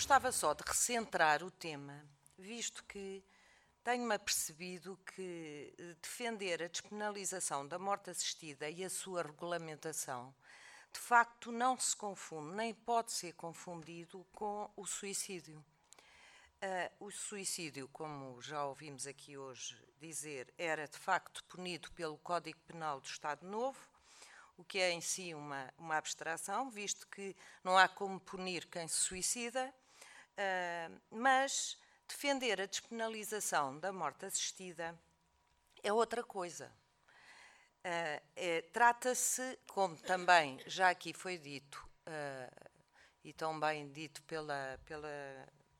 gostava só de recentrar o tema, visto que tenho-me apercebido que eh, defender a despenalização da morte assistida e a sua regulamentação, de facto, não se confunde, nem pode ser confundido com o suicídio. Uh, o suicídio, como já ouvimos aqui hoje dizer, era de facto punido pelo Código Penal do Estado Novo, o que é em si uma, uma abstração, visto que não há como punir quem se suicida, mas defender a despenalização da morte assistida é outra coisa. Uh, é, Trata-se, como também já aqui foi dito, uh, e tão bem dito pela, pela,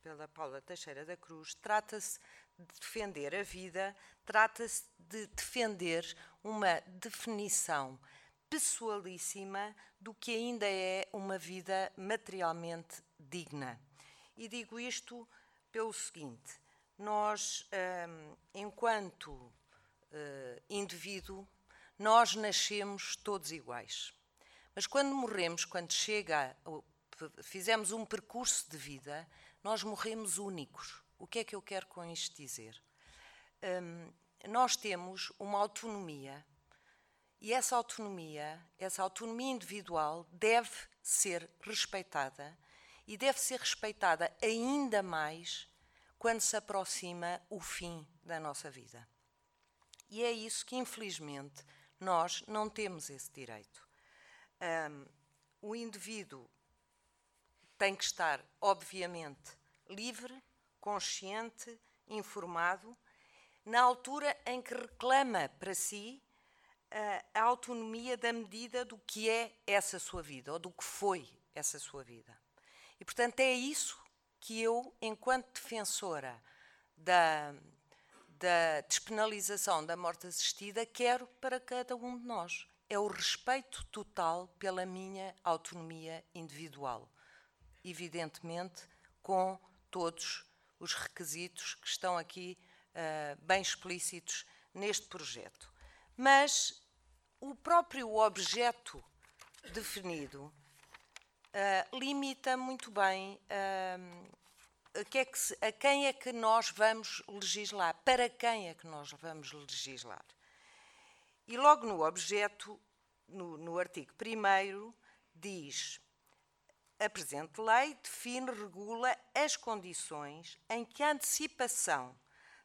pela Paula Teixeira da Cruz, trata-se de defender a vida, trata-se de defender uma definição pessoalíssima do que ainda é uma vida materialmente digna. E digo isto pelo seguinte: nós, hum, enquanto uh, indivíduo, nós nascemos todos iguais. Mas quando morremos, quando chega, fizemos um percurso de vida, nós morremos únicos. O que é que eu quero com isto dizer? Um, nós temos uma autonomia e essa autonomia, essa autonomia individual, deve ser respeitada e deve ser respeitada ainda mais quando se aproxima o fim da nossa vida. E é isso que, infelizmente, nós não temos esse direito. Um, o indivíduo tem que estar, obviamente, livre, consciente, informado, na altura em que reclama para si a autonomia da medida do que é essa sua vida, ou do que foi essa sua vida. E, portanto, é isso que eu, enquanto defensora da, da despenalização da morte assistida, quero para cada um de nós. É o respeito total pela minha autonomia individual. Evidentemente, com todos os requisitos que estão aqui uh, bem explícitos neste projeto. Mas o próprio objeto definido uh, limita muito bem uh, que é que se, a quem é que nós vamos legislar, para quem é que nós vamos legislar. E logo no objeto, no, no artigo 1, diz: a presente lei define, regula as condições em que a antecipação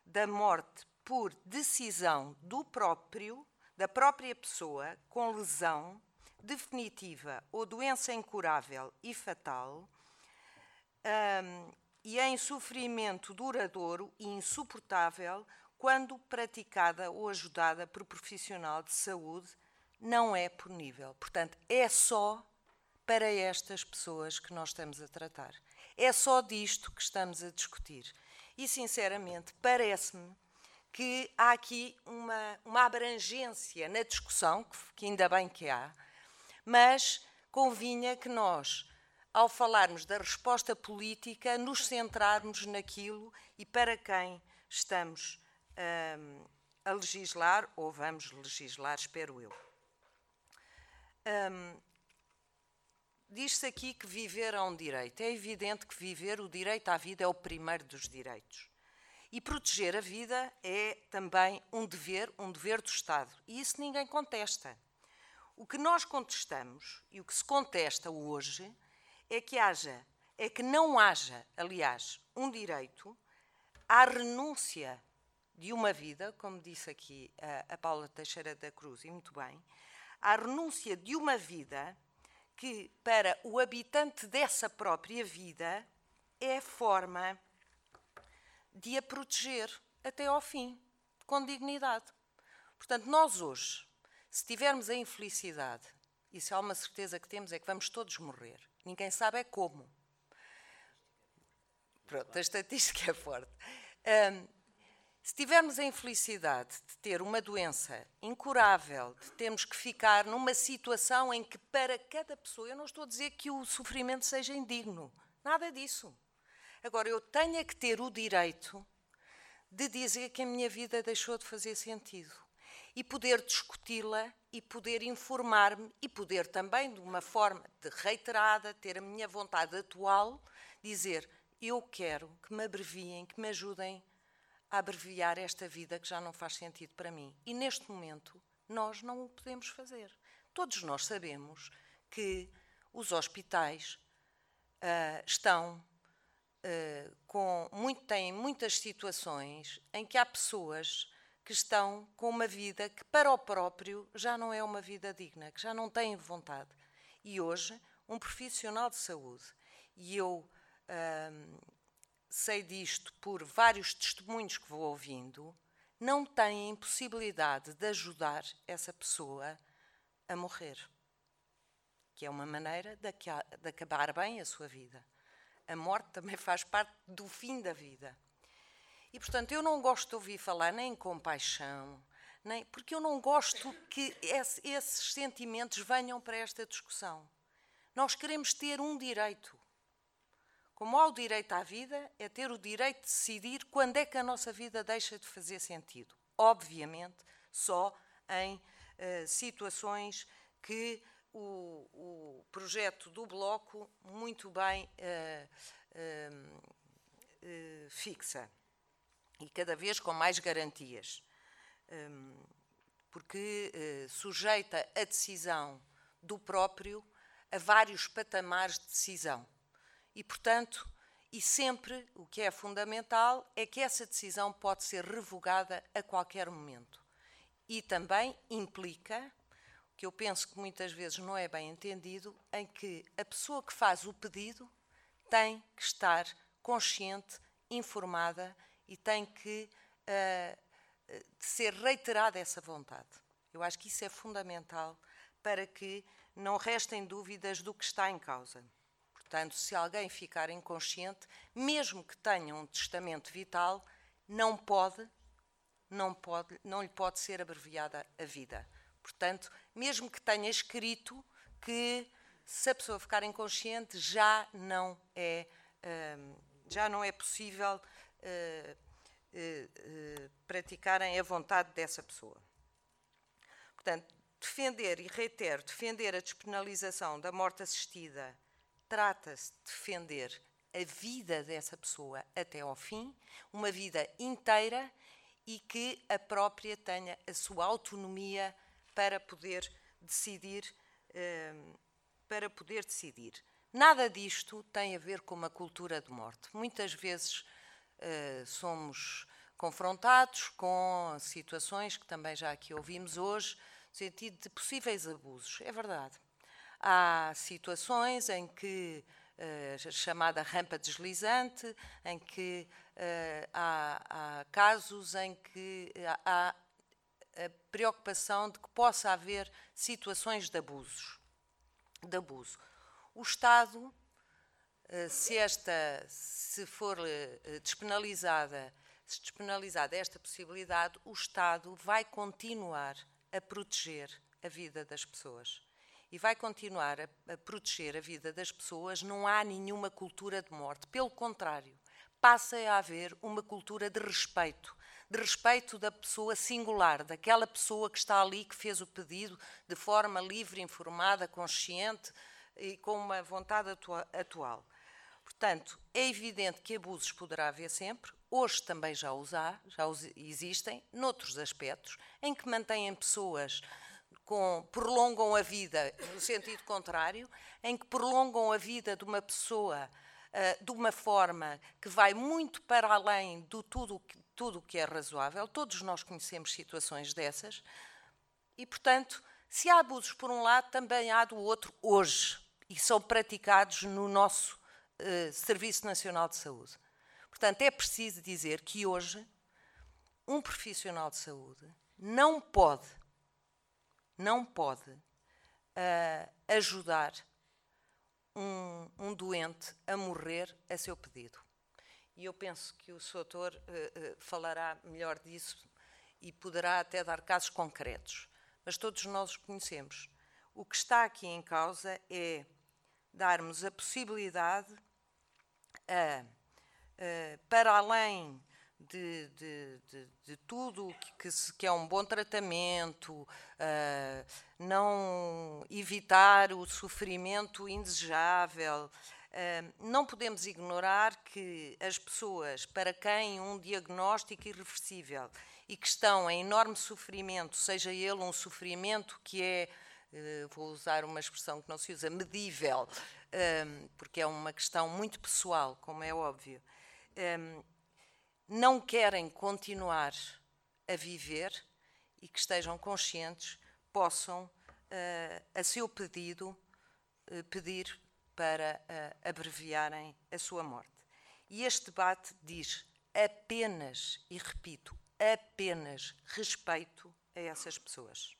da morte por decisão do próprio da própria pessoa com lesão definitiva ou doença incurável e fatal um, e em sofrimento duradouro e insuportável quando praticada ou ajudada por profissional de saúde não é punível. Portanto, é só para estas pessoas que nós estamos a tratar. É só disto que estamos a discutir. E, sinceramente, parece-me que há aqui uma, uma abrangência na discussão, que, que ainda bem que há, mas convinha que nós, ao falarmos da resposta política, nos centrarmos naquilo e para quem estamos um, a legislar, ou vamos legislar, espero eu. Um, Diz-se aqui que viver é um direito. É evidente que viver o direito à vida é o primeiro dos direitos. E proteger a vida é também um dever, um dever do Estado. E isso ninguém contesta. O que nós contestamos e o que se contesta hoje é que haja, é que não haja, aliás, um direito à renúncia de uma vida, como disse aqui a, a Paula Teixeira da Cruz, e muito bem, à renúncia de uma vida que, para o habitante dessa própria vida, é forma de a proteger até ao fim, com dignidade. Portanto, nós hoje, se tivermos a infelicidade, e se há uma certeza que temos é que vamos todos morrer, ninguém sabe é como. Pronto, a estatística é forte. Um, se tivermos a infelicidade de ter uma doença incurável, de termos que ficar numa situação em que, para cada pessoa, eu não estou a dizer que o sofrimento seja indigno, nada disso. Agora, eu tenho que ter o direito de dizer que a minha vida deixou de fazer sentido e poder discuti-la e poder informar-me e poder também, de uma forma de reiterada, ter a minha vontade atual, dizer eu quero que me abreviem, que me ajudem a abreviar esta vida que já não faz sentido para mim. E neste momento, nós não o podemos fazer. Todos nós sabemos que os hospitais uh, estão uh, com muito, têm muitas situações em que há pessoas que estão com uma vida que para o próprio já não é uma vida digna, que já não têm vontade. E hoje, um profissional de saúde, e eu sei disto por vários testemunhos que vou ouvindo, não têm possibilidade de ajudar essa pessoa a morrer. Que é uma maneira de, de acabar bem a sua vida. A morte também faz parte do fim da vida. E, portanto, eu não gosto de ouvir falar nem em compaixão, nem, porque eu não gosto que esse, esses sentimentos venham para esta discussão. Nós queremos ter um direito. Como há o direito à vida, é ter o direito de decidir quando é que a nossa vida deixa de fazer sentido. Obviamente, só em uh, situações que o, o, projeto do Bloco muito bem uh, uh, fixa e cada vez com mais garantias. Um, porque sujeita a decisão do próprio a vários patamares de decisão. E, portanto, e sempre o que é fundamental é que essa decisão pode ser revogada a qualquer momento. E também implica, que eu penso que muitas vezes não é bem entendido, em que a pessoa que faz o pedido tem que estar consciente, informada e tem que uh, ser reiterada essa vontade. Eu acho que isso é fundamental para que não restem dúvidas do que está em causa. Portanto, se alguém ficar inconsciente, mesmo que tenha um testamento vital, não pode, não pode, não lhe pode ser abreviada a vida. Portanto, mesmo que tenha escrito que se a pessoa ficar inconsciente já não é hum, já não é possível praticarem a vontade dessa pessoa. Portanto, defender e reitero, defender a despenalização da morte assistida trata-se de defender a vida dessa pessoa até ao fim, uma vida inteira e que a própria tenha a sua autonomia para poder decidir, para poder decidir. Nada disto tem a ver com uma cultura de morte. Muitas vezes eh, somos confrontados com situações que também já aqui ouvimos hoje, no sentido de possíveis abusos. É verdade. Há situações em que uh, chamada rampa deslizante, em que uh, há, há, casos em que há a preocupação de que possa haver situações de abusos, de abuso. O Estado, se esta, se for despenalizada, se despenalizada esta possibilidade, o Estado vai continuar a proteger a vida das pessoas e vai continuar a, a, proteger a vida das pessoas, não há nenhuma cultura de morte. Pelo contrário, passa a haver uma cultura de respeito, de respeito da pessoa singular, daquela pessoa que está ali, que fez o pedido de forma livre, informada, consciente e com uma vontade atual. Portanto, é evidente que abusos poderá haver sempre, hoje também já os há, já os existem, noutros aspectos, em que mantêm pessoas com, prolongam a vida no sentido contrário, em que prolongam a vida de uma pessoa uh, de uma forma que vai muito para além do tudo tudo que é razoável. Todos nós conhecemos situações dessas. E, portanto, se há abusos por um lado, também há do outro hoje. E são praticados no nosso uh, Serviço Nacional de Saúde. Portanto, é preciso dizer que hoje um profissional de saúde não pode não pode uh, ajudar um, um, doente a morrer a seu pedido. E eu penso que o Sr. Doutor uh, uh, falará melhor disso e poderá até dar casos concretos. Mas todos nós os conhecemos. O que está aqui em causa é darmos a possibilidade a, para além de, de, de, de tudo que, que, que, é um bom tratamento, uh, não evitar o sofrimento indesejável, não podemos ignorar que as pessoas para quem um diagnóstico irreversível e que estão em enorme sofrimento, seja ele um sofrimento que é, vou usar uma expressão que não se usa, medível, porque é uma questão muito pessoal, como é óbvio, não querem continuar a viver e que estejam conscientes, possam, eh, a seu pedido, eh, pedir para abreviarem a sua morte. E este debate diz apenas, e repito, apenas respeito a essas pessoas.